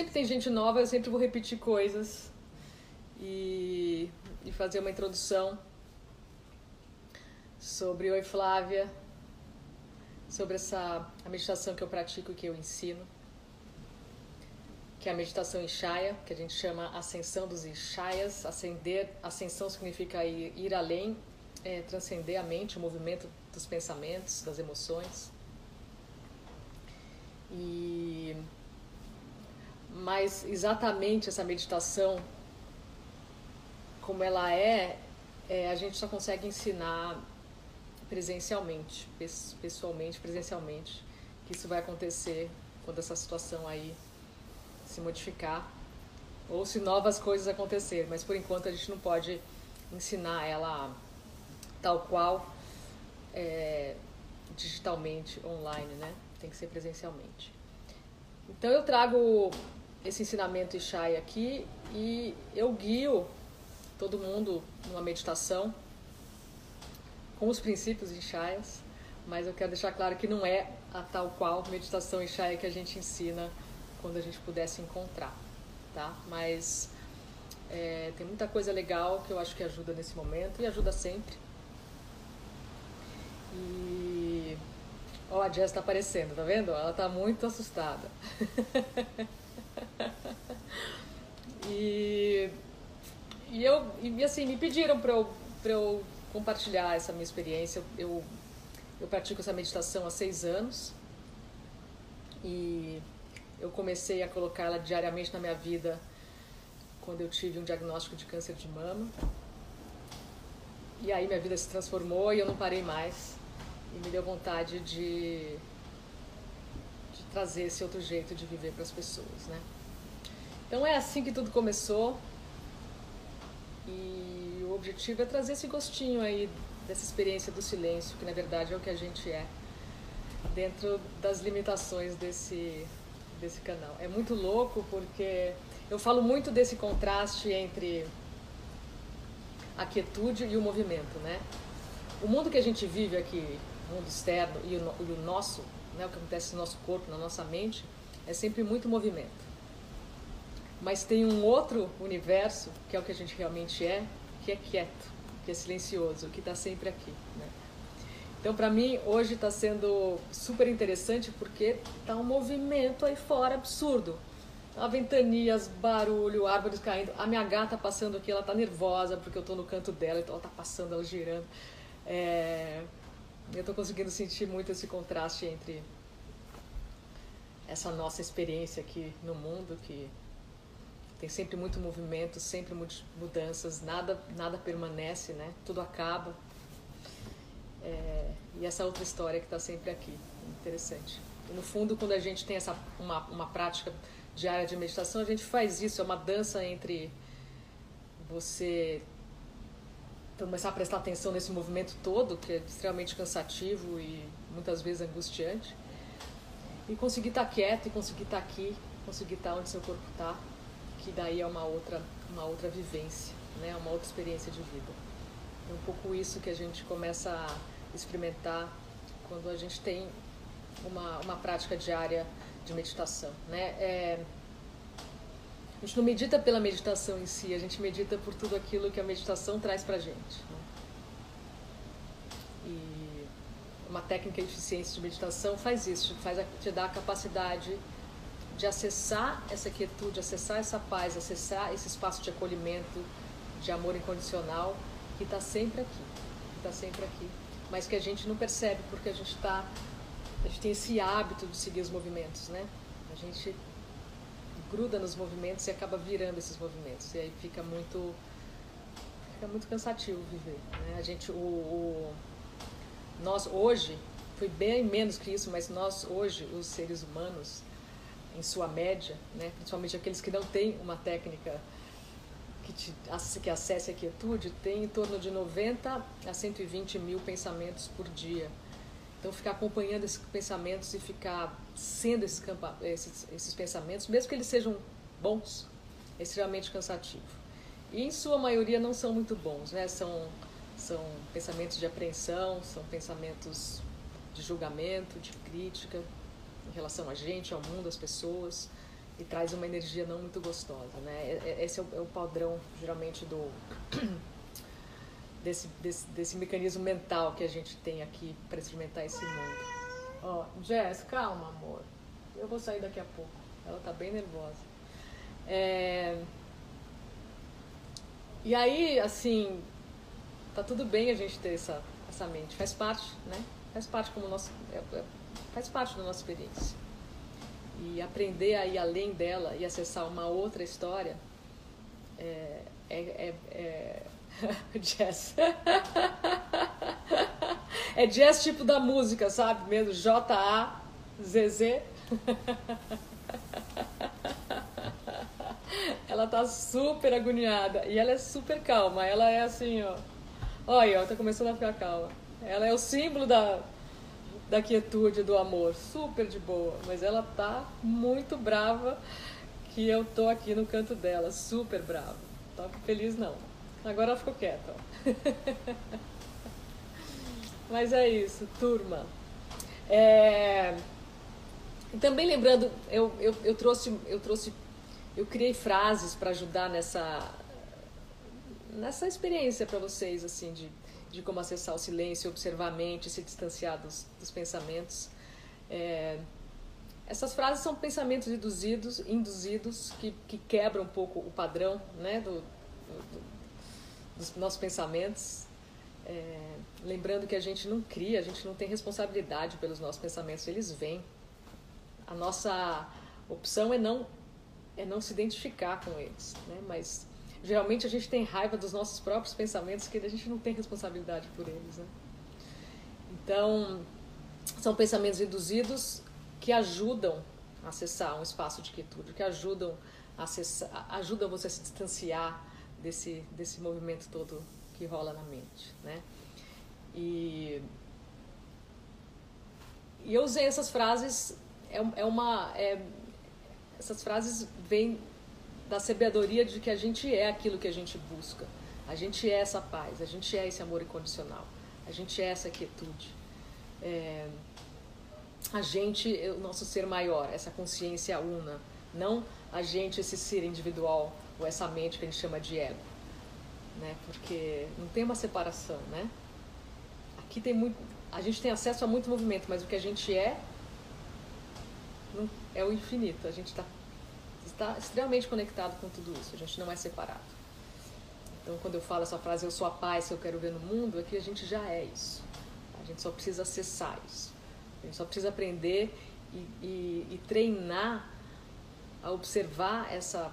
sempre tem gente nova, eu sempre vou repetir coisas e, e fazer uma introdução sobre Oi Flávia, sobre essa a meditação que eu pratico e que eu ensino, que é a meditação Ishaya, que a gente chama ascensão dos Ishayas. Ascender, ascensão significa ir, ir além, é, transcender a mente, o movimento dos pensamentos, das emoções. E mas exatamente essa meditação como ela é, é, a gente só consegue ensinar presencialmente, pessoalmente, presencialmente, que isso vai acontecer quando essa situação aí se modificar ou se novas coisas acontecer, mas por enquanto a gente não pode ensinar ela tal qual é, digitalmente, online, né? Tem que ser presencialmente. Então eu trago esse ensinamento Ishai aqui e eu guio todo mundo numa meditação com os princípios Ishayas, mas eu quero deixar claro que não é a tal qual meditação Ishaya que a gente ensina quando a gente pudesse encontrar, tá? Mas é, tem muita coisa legal que eu acho que ajuda nesse momento e ajuda sempre. E ó, oh, a Jess tá aparecendo, tá vendo? Ela tá muito assustada. e e eu e assim me pediram para eu, eu compartilhar essa minha experiência. Eu, eu pratico essa meditação há seis anos e eu comecei a colocá-la diariamente na minha vida quando eu tive um diagnóstico de câncer de mama. E aí minha vida se transformou e eu não parei mais. E me deu vontade de, de trazer esse outro jeito de viver para as pessoas, né? Então é assim que tudo começou. E o objetivo é trazer esse gostinho aí dessa experiência do silêncio, que na verdade é o que a gente é, dentro das limitações desse, desse canal. É muito louco porque eu falo muito desse contraste entre a quietude e o movimento, né? O mundo que a gente vive aqui, o mundo externo e o, e o nosso, né, o que acontece no nosso corpo, na nossa mente, é sempre muito movimento. Mas tem um outro universo, que é o que a gente realmente é, que é quieto, que é silencioso, que está sempre aqui. Né? Então, para mim, hoje está sendo super interessante porque está um movimento aí fora absurdo. Tá ventanias, barulho, árvores caindo. A minha gata passando aqui, ela está nervosa porque eu estou no canto dela, então ela está passando, ela girando. É... Eu estou conseguindo sentir muito esse contraste entre essa nossa experiência aqui no mundo, que tem sempre muito movimento, sempre mudanças, nada, nada permanece, né? Tudo acaba. É, e essa outra história que está sempre aqui, interessante. E no fundo, quando a gente tem essa uma, uma prática diária de meditação, a gente faz isso, é uma dança entre você começar a prestar atenção nesse movimento todo, que é extremamente cansativo e muitas vezes angustiante, e conseguir estar tá quieto, e conseguir estar tá aqui, conseguir estar tá onde seu corpo está, que daí é uma outra, uma outra vivência, né? uma outra experiência de vida. É um pouco isso que a gente começa a experimentar quando a gente tem uma, uma prática diária de meditação. Né? É, a gente não medita pela meditação em si, a gente medita por tudo aquilo que a meditação traz para a gente. Né? E uma técnica de eficiência de meditação faz isso, faz, te dá a capacidade de acessar essa quietude, acessar essa paz, acessar esse espaço de acolhimento, de amor incondicional que está sempre aqui, que está sempre aqui, mas que a gente não percebe porque a gente está, a gente tem esse hábito de seguir os movimentos, né? A gente gruda nos movimentos e acaba virando esses movimentos e aí fica muito fica muito cansativo viver, né? A gente o, o nós hoje foi bem menos que isso, mas nós hoje os seres humanos em sua média, né? principalmente aqueles que não têm uma técnica que, te, que acesse a quietude, tem em torno de 90 a 120 mil pensamentos por dia. Então, ficar acompanhando esses pensamentos e ficar sendo esses, esses, esses pensamentos, mesmo que eles sejam bons, é extremamente cansativo. E, em sua maioria, não são muito bons, né? São, são pensamentos de apreensão, são pensamentos de julgamento, de crítica, em relação a gente, ao mundo, às pessoas. e traz uma energia não muito gostosa, né? Esse é o, é o padrão geralmente do desse, desse, desse mecanismo mental que a gente tem aqui para experimentar esse mundo. Ó, oh, Jess, calma, amor. Eu vou sair daqui a pouco. Ela tá bem nervosa. É... E aí, assim, tá tudo bem a gente ter essa, essa mente. Faz parte, né? Faz parte como nosso, é, é, faz parte da nossa experiência. E aprender a ir além dela e acessar uma outra história é, é, é, é jazz. é jazz tipo da música, sabe? Mesmo J-A-Z-Z. ela tá super agoniada e ela é super calma. Ela é assim, ó. Olha, ó, tá começando a ficar calma. Ela é o símbolo da, da quietude, do amor. Super de boa. Mas ela tá muito brava que eu tô aqui no canto dela. Super brava. Tá feliz não. Agora ela ficou quieta. Mas é isso, turma. É... Também lembrando, eu, eu, eu trouxe, eu trouxe, eu criei frases para ajudar nessa nessa experiência para vocês assim de, de como acessar o silêncio, observar a mente, se distanciar dos, dos pensamentos. É... Essas frases são pensamentos induzidos, induzidos que, que quebram um pouco o padrão né, do, do, dos nossos pensamentos. É, lembrando que a gente não cria, a gente não tem responsabilidade pelos nossos pensamentos, eles vêm. A nossa opção é não é não se identificar com eles, né? Mas geralmente a gente tem raiva dos nossos próprios pensamentos que a gente não tem responsabilidade por eles, né? Então, são pensamentos induzidos que ajudam a acessar um espaço de quietude, que ajudam a acessar, ajudam você a se distanciar desse, desse movimento todo que rola na mente, né? E, e eu usei essas frases, é, é uma... É, essas frases vêm da sabedoria de que a gente é aquilo que a gente busca. A gente é essa paz, a gente é esse amor incondicional, a gente é essa quietude. É, a gente, o nosso ser maior, essa consciência una, não a gente, esse ser individual ou essa mente que a gente chama de ego, né? Porque não tem uma separação, né? Aqui tem muito, a gente tem acesso a muito movimento, mas o que a gente é não, é o infinito. A gente está está extremamente conectado com tudo isso. A gente não é separado. Então, quando eu falo essa frase, eu sou a paz que eu quero ver no mundo, é que a gente já é isso. A gente só precisa acessar isso. A gente só precisa aprender e, e, e treinar a observar essa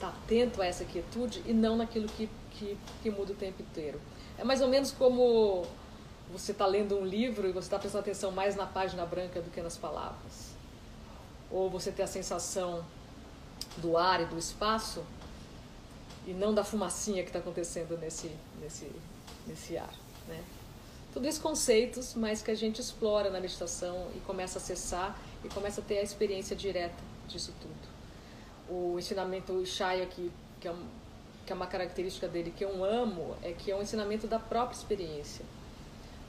estar tá atento a essa quietude e não naquilo que, que, que muda o tempo inteiro. É mais ou menos como você está lendo um livro e você está prestando atenção mais na página branca do que nas palavras. Ou você tem a sensação do ar e do espaço e não da fumacinha que está acontecendo nesse, nesse, nesse ar. Né? Tudo isso conceitos, mas que a gente explora na meditação e começa a acessar e começa a ter a experiência direta disso tudo o ensinamento Shaya, que, que, é um, que é uma característica dele que eu amo, é que é um ensinamento da própria experiência.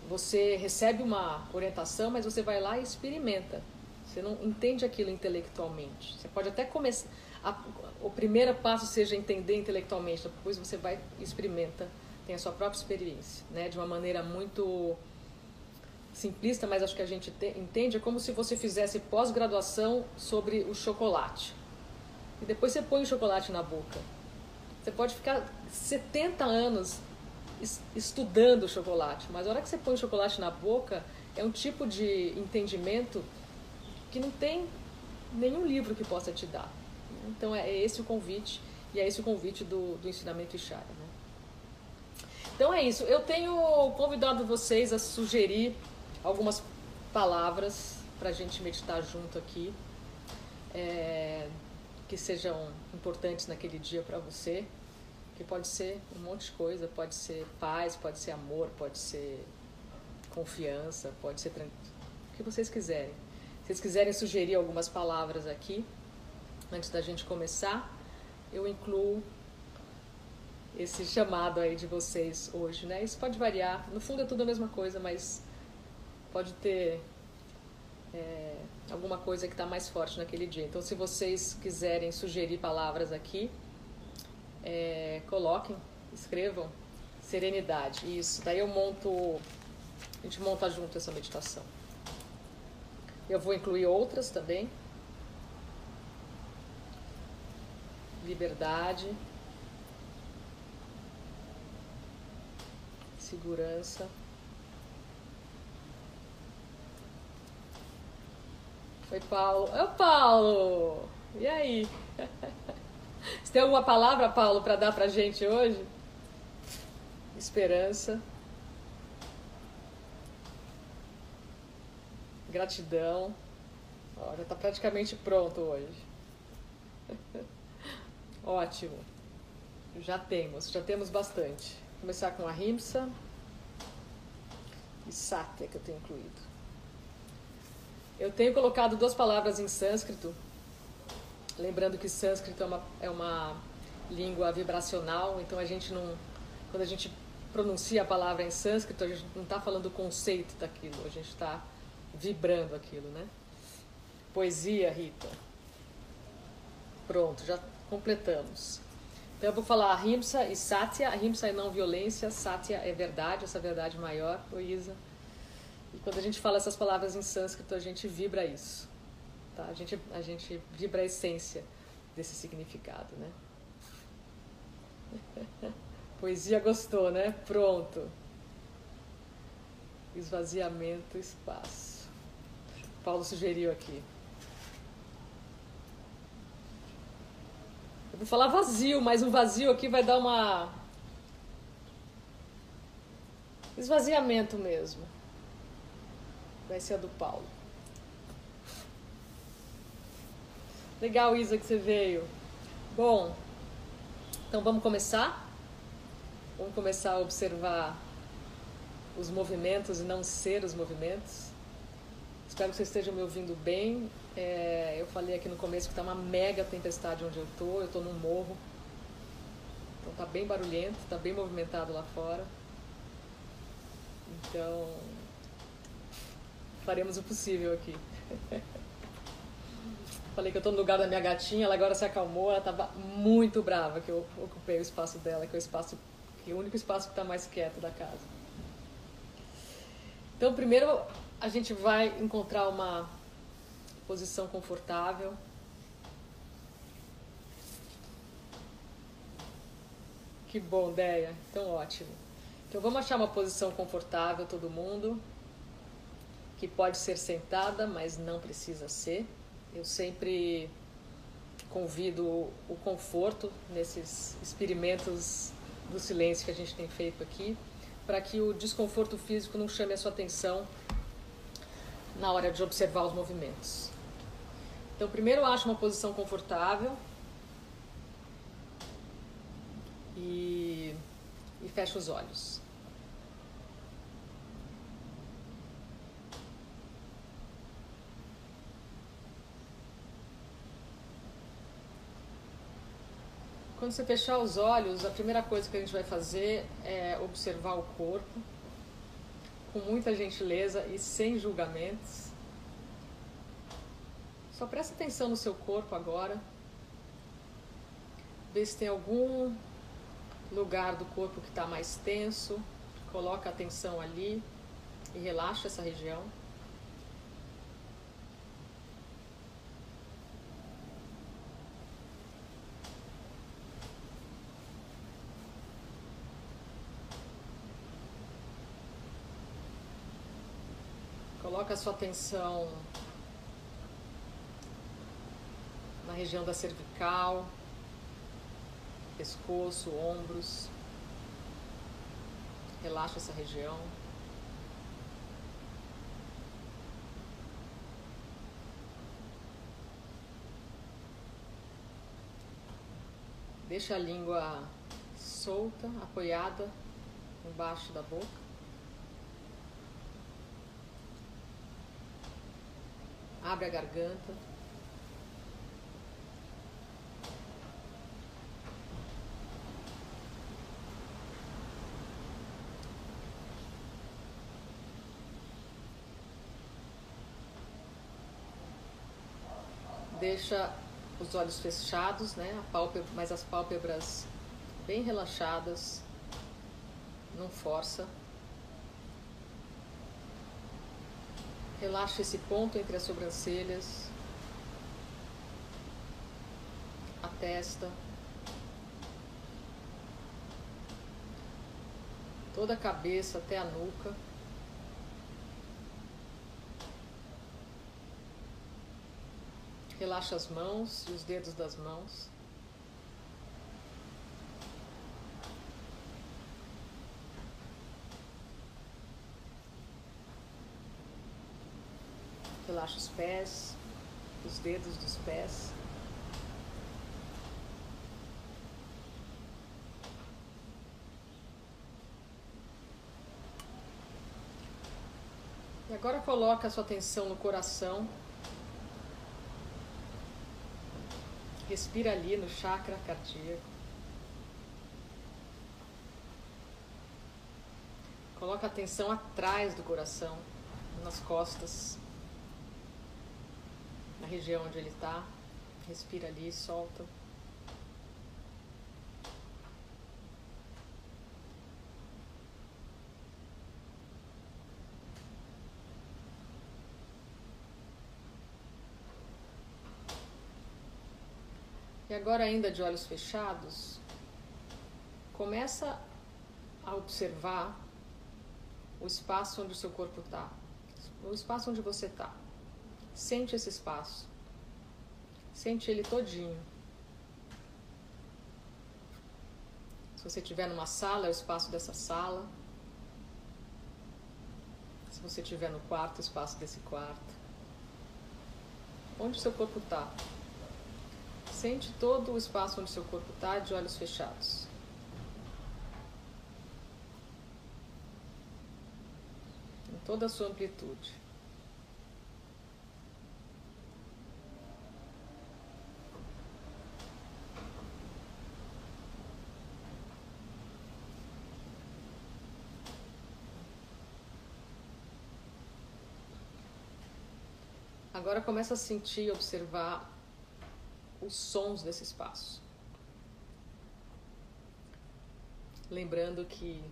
Você recebe uma orientação, mas você vai lá e experimenta. Você não entende aquilo intelectualmente. Você pode até começar. A, o primeiro passo seja entender intelectualmente, depois você vai experimenta, tem a sua própria experiência, né? De uma maneira muito simplista, mas acho que a gente te, entende, é como se você fizesse pós-graduação sobre o chocolate e depois você põe o chocolate na boca. Você pode ficar 70 anos estudando o chocolate, mas a hora que você põe o chocolate na boca, é um tipo de entendimento que não tem nenhum livro que possa te dar. Então é esse o convite, e é esse o convite do, do ensinamento Ishara. Né? Então é isso. Eu tenho convidado vocês a sugerir algumas palavras para a gente meditar junto aqui. É, que sejam importantes naquele dia para você, que pode ser um monte de coisa, pode ser paz, pode ser amor, pode ser confiança, pode ser o que vocês quiserem. Se vocês quiserem sugerir algumas palavras aqui, antes da gente começar, eu incluo esse chamado aí de vocês hoje, né? Isso pode variar. No fundo é tudo a mesma coisa, mas pode ter é, alguma coisa que está mais forte naquele dia. Então, se vocês quiserem sugerir palavras aqui, é, coloquem, escrevam. Serenidade, isso. Daí eu monto, a gente monta junto essa meditação. Eu vou incluir outras também. Liberdade. Segurança. Oi, Paulo. Oi, Paulo! E aí? Você tem alguma palavra, Paulo, para dar pra gente hoje? Esperança. Gratidão. Ó, já está praticamente pronto hoje. Ótimo. Já temos, já temos bastante. Vou começar com a Rimsa e Satya que eu tenho incluído. Eu tenho colocado duas palavras em sânscrito, lembrando que sânscrito é uma, é uma língua vibracional, então a gente não. Quando a gente pronuncia a palavra em sânscrito, a gente não está falando o conceito daquilo, a gente está vibrando aquilo, né? Poesia, Rita. Pronto, já completamos. Então eu vou falar Rimsa e Satya. Rimsa é não violência, Satya é verdade, essa verdade maior, Luísa. E quando a gente fala essas palavras em sânscrito, a gente vibra isso. Tá? A, gente, a gente vibra a essência desse significado, né? Poesia gostou, né? Pronto. Esvaziamento, espaço. Paulo sugeriu aqui. Eu vou falar vazio, mas o vazio aqui vai dar uma. Esvaziamento mesmo vai ser a do Paulo. Legal, Isa, que você veio. Bom, então vamos começar? Vamos começar a observar os movimentos e não ser os movimentos. Espero que vocês estejam me ouvindo bem. É, eu falei aqui no começo que está uma mega tempestade onde eu estou. Eu estou num morro. Então tá bem barulhento, tá bem movimentado lá fora. Então, faremos o possível aqui. Falei que eu estou no lugar da minha gatinha, ela agora se acalmou, ela estava muito brava que eu ocupei o espaço dela, que é o espaço, que é o único espaço que está mais quieto da casa. Então, primeiro a gente vai encontrar uma posição confortável. Que bom, Deia. Então, ótimo. Então, vamos achar uma posição confortável, todo mundo que pode ser sentada, mas não precisa ser. Eu sempre convido o conforto nesses experimentos do silêncio que a gente tem feito aqui, para que o desconforto físico não chame a sua atenção na hora de observar os movimentos. Então, primeiro acho uma posição confortável e, e os olhos. Quando você fechar os olhos, a primeira coisa que a gente vai fazer é observar o corpo com muita gentileza e sem julgamentos. Só presta atenção no seu corpo agora. Vê se tem algum lugar do corpo que está mais tenso. Coloca a atenção ali e relaxa essa região. Coloca a sua atenção na região da cervical, pescoço, ombros. Relaxa essa região. Deixa a língua solta, apoiada embaixo da boca. Abre a garganta. Deixa os olhos fechados, né? A pálpebra, mas as pálpebras bem relaxadas. Não força. Relaxa esse ponto entre as sobrancelhas, a testa, toda a cabeça até a nuca. Relaxa as mãos e os dedos das mãos. Relaxa os pés, os dedos dos pés. E agora coloca a sua atenção no coração. Respira ali no chakra cardíaco. Coloca a atenção atrás do coração, nas costas, região onde ele está. Respira ali, solta. E agora, ainda de olhos fechados, começa a observar o espaço onde o seu corpo está, o espaço onde você está. Sente esse espaço, sente ele todinho. Se você estiver numa sala, é o espaço dessa sala. Se você estiver no quarto, o espaço desse quarto. Onde o seu corpo está? Sente todo o espaço onde seu corpo está de olhos fechados. Em toda a sua amplitude. Agora começa a sentir e observar os sons desse espaço. Lembrando que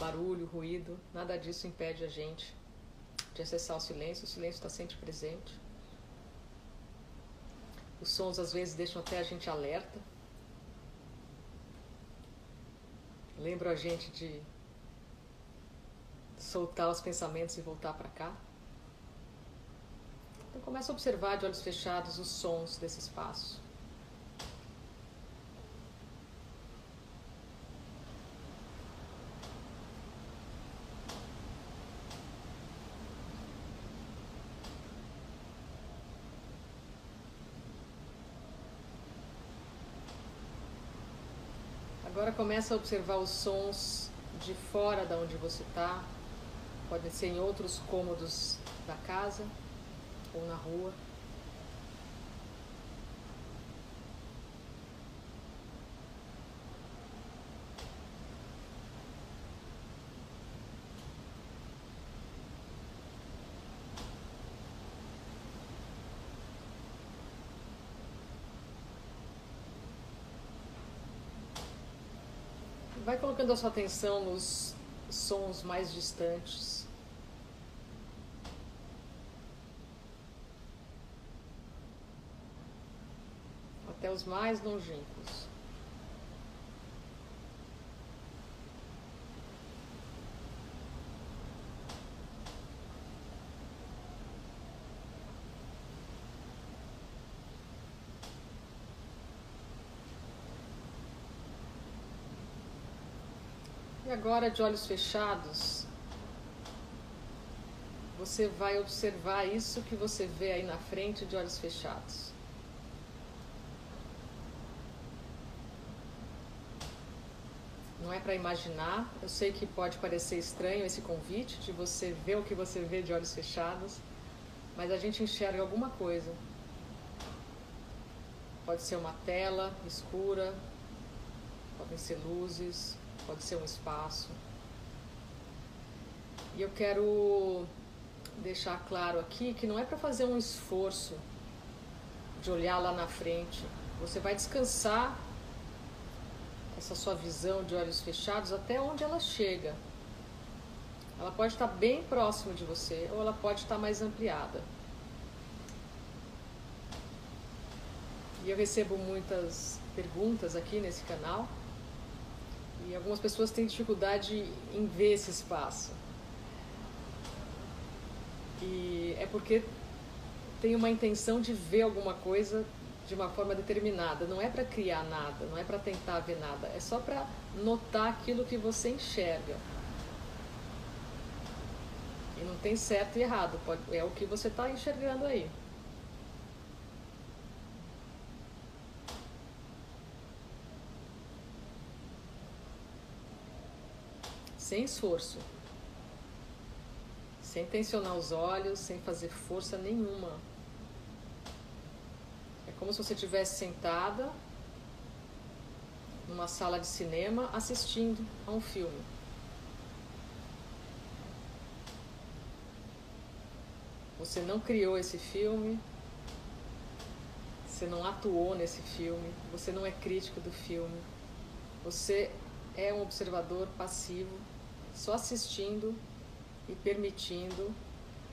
barulho, ruído, nada disso impede a gente de acessar o silêncio, o silêncio está sempre presente. Os sons às vezes deixam até a gente alerta. Lembram a gente de soltar os pensamentos e voltar para cá. Então começa a observar de olhos fechados os sons desse espaço. Agora começa a observar os sons de fora da onde você está. Podem ser em outros cômodos da casa ou na rua. Vai colocando a sua atenção nos sons mais distantes. Mais longínquos. E agora, de olhos fechados, você vai observar isso que você vê aí na frente de olhos fechados. Não é para imaginar. Eu sei que pode parecer estranho esse convite de você ver o que você vê de olhos fechados, mas a gente enxerga alguma coisa. Pode ser uma tela escura, podem ser luzes, pode ser um espaço. E eu quero deixar claro aqui que não é para fazer um esforço de olhar lá na frente. Você vai descansar essa sua visão de olhos fechados até onde ela chega. Ela pode estar bem próximo de você ou ela pode estar mais ampliada. E eu recebo muitas perguntas aqui nesse canal e algumas pessoas têm dificuldade em ver esse espaço. E é porque tem uma intenção de ver alguma coisa de uma forma determinada. Não é para criar nada, não é para tentar ver nada, é só para notar aquilo que você enxerga. E não tem certo e errado, pode, é o que você está enxergando aí. Sem esforço. Sem tensionar os olhos, sem fazer força nenhuma. É como se você estivesse sentada numa sala de cinema assistindo a um filme. Você não criou esse filme, você não atuou nesse filme, você não é crítico do filme, você é um observador passivo só assistindo e permitindo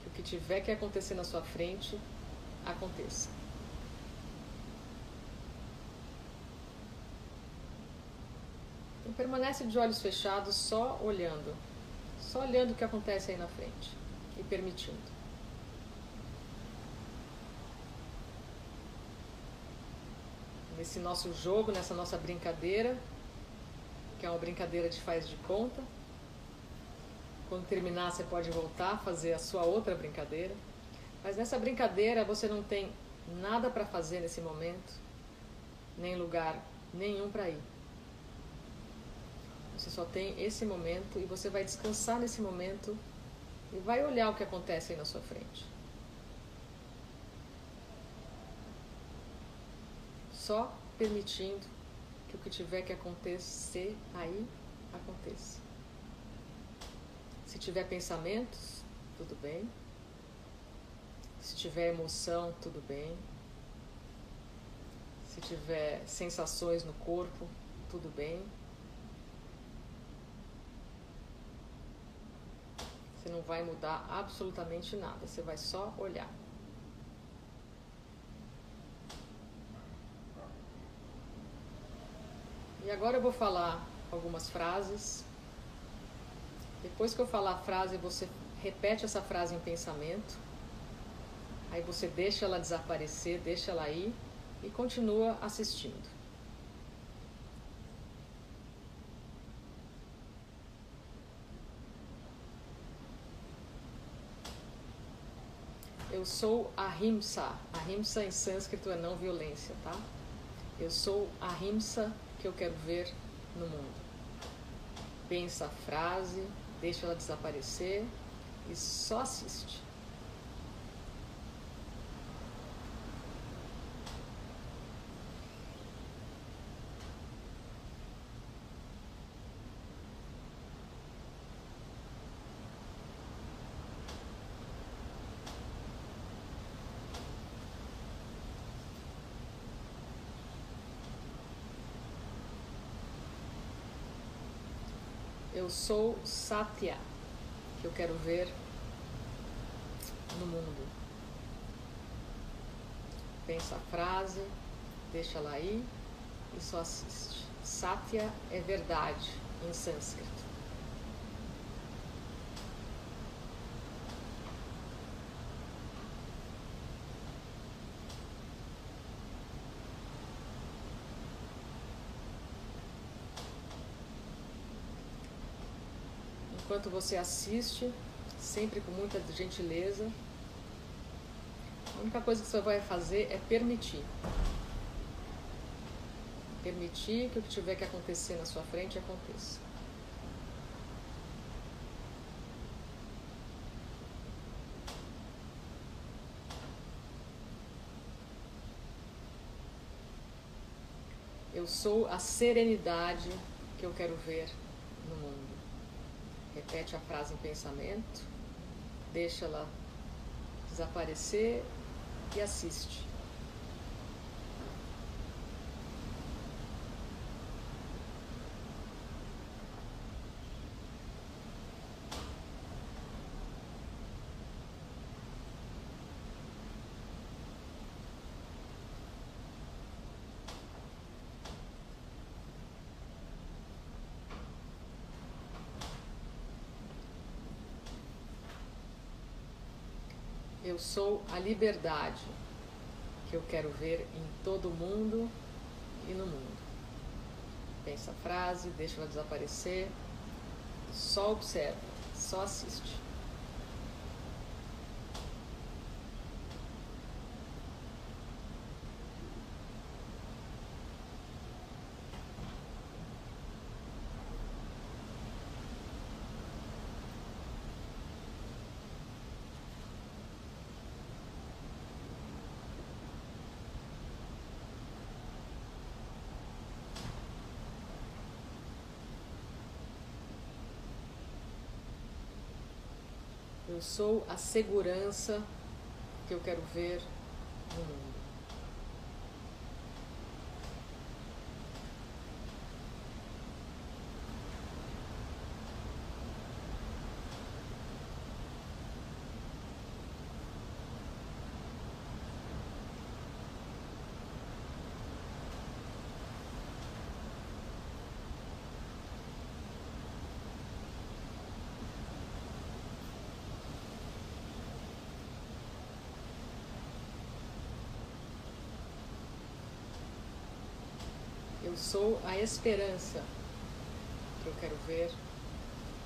que o que tiver que acontecer na sua frente aconteça. Permanece de olhos fechados, só olhando, só olhando o que acontece aí na frente e permitindo. Nesse nosso jogo, nessa nossa brincadeira, que é uma brincadeira de faz de conta, quando terminar, você pode voltar a fazer a sua outra brincadeira. Mas nessa brincadeira você não tem nada para fazer nesse momento, nem lugar nenhum para ir. Você só tem esse momento e você vai descansar nesse momento e vai olhar o que acontece aí na sua frente. Só permitindo que o que tiver que acontecer aí aconteça. Se tiver pensamentos, tudo bem. Se tiver emoção, tudo bem. Se tiver sensações no corpo, tudo bem. Você não vai mudar absolutamente nada, você vai só olhar. E agora eu vou falar algumas frases depois que eu falar a frase, você repete essa frase em pensamento. Aí você deixa ela desaparecer, deixa ela ir e continua assistindo. Eu sou ahimsa. Ahimsa em sânscrito é não violência, tá? Eu sou ahimsa que eu quero ver no mundo. Pensa a frase, deixa ela desaparecer e só assiste. Eu sou Satya, que eu quero ver no mundo. Pensa a frase, deixa ela aí e só assiste. Satya é verdade em sânscrito. Enquanto você assiste, sempre com muita gentileza. A única coisa que você vai fazer é permitir. Permitir que o que tiver que acontecer na sua frente aconteça. Eu sou a serenidade que eu quero ver no mundo. Repete a frase em pensamento, deixa ela desaparecer e assiste. Eu sou a liberdade que eu quero ver em todo mundo e no mundo. Pensa a frase, deixa ela desaparecer, só observa, só assiste. Eu sou a segurança que eu quero ver no mundo. Eu sou a esperança que eu quero ver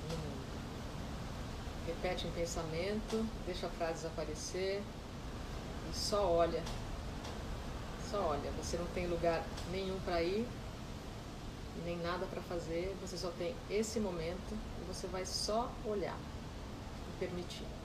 no mundo. Repete em pensamento, deixa a frase desaparecer e só olha. Só olha. Você não tem lugar nenhum para ir, nem nada para fazer, você só tem esse momento e você vai só olhar e permitir.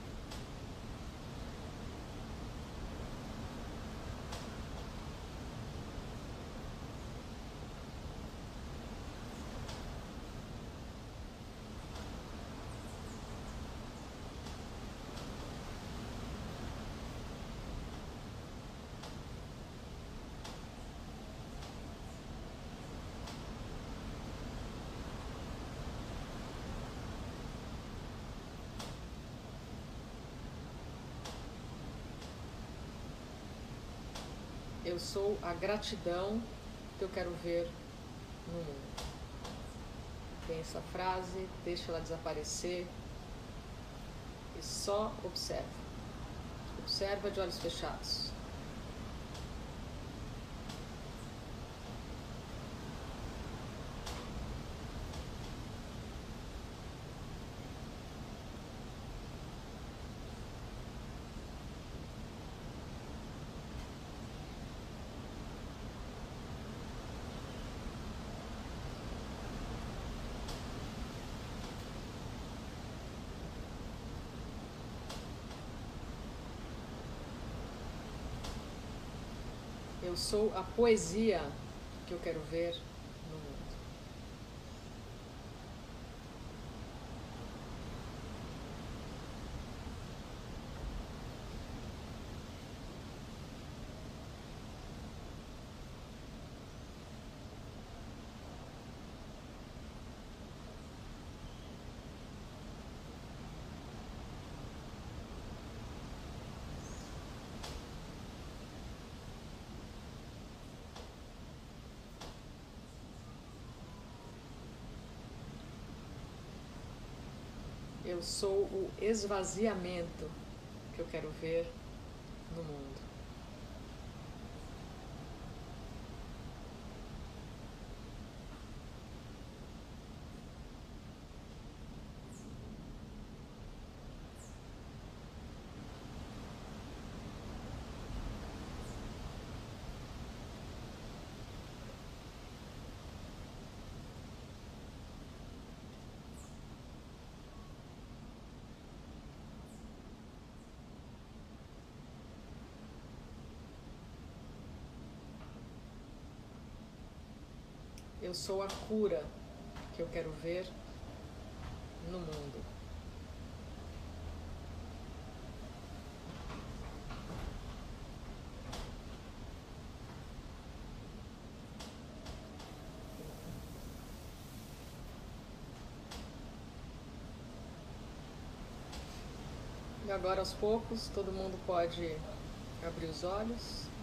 Eu sou a gratidão que eu quero ver no mundo. Tem essa frase, deixa ela desaparecer e só observa. Observa de olhos fechados. Eu sou a poesia que eu quero ver no mundo. Eu sou o esvaziamento que eu quero ver no mundo. Eu sou a cura que eu quero ver no mundo. E agora aos poucos todo mundo pode abrir os olhos.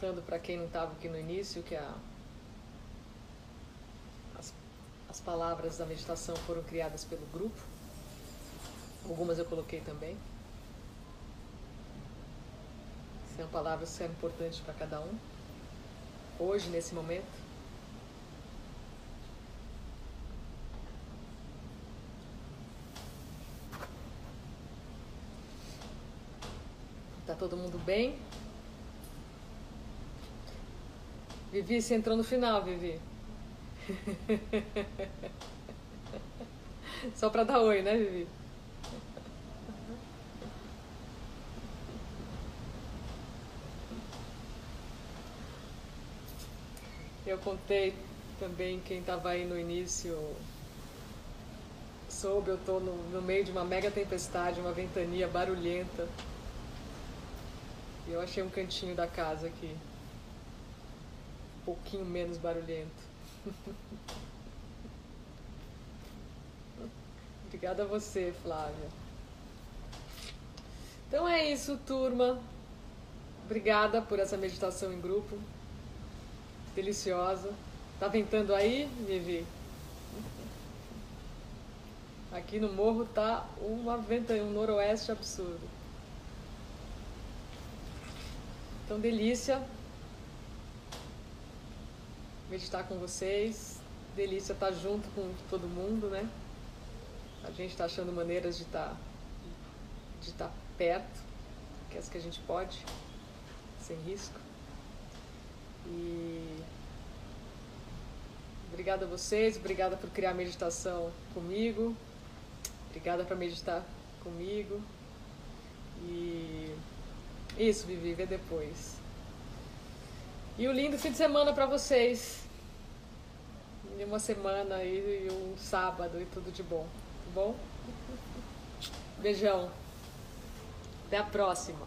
Contando para quem não estava aqui no início que a, as, as palavras da meditação foram criadas pelo grupo. Algumas eu coloquei também. São palavras que são importantes para cada um. Hoje, nesse momento. Tá todo mundo bem? Vivi, você entrou no final, Vivi. Só para dar oi, né, Vivi? Eu contei também quem estava aí no início soube, eu estou no, no meio de uma mega tempestade, uma ventania barulhenta. E eu achei um cantinho da casa aqui. Pouquinho menos barulhento. Obrigada a você, Flávia. Então é isso, turma. Obrigada por essa meditação em grupo. Deliciosa. Tá ventando aí, Vivi? Aqui no morro tá uma ventania, um noroeste absurdo. Então, delícia meditar com vocês. Delícia estar junto com todo mundo, né? A gente está achando maneiras de estar tá, de estar tá perto, que é as que a gente pode, sem risco. E obrigada a vocês, obrigada por criar meditação comigo. Obrigada por meditar comigo. E isso, Vivi, vê depois. E um lindo fim de semana para vocês. E uma semana e, e um sábado e tudo de bom. Tá bom? Beijão. Até a próxima.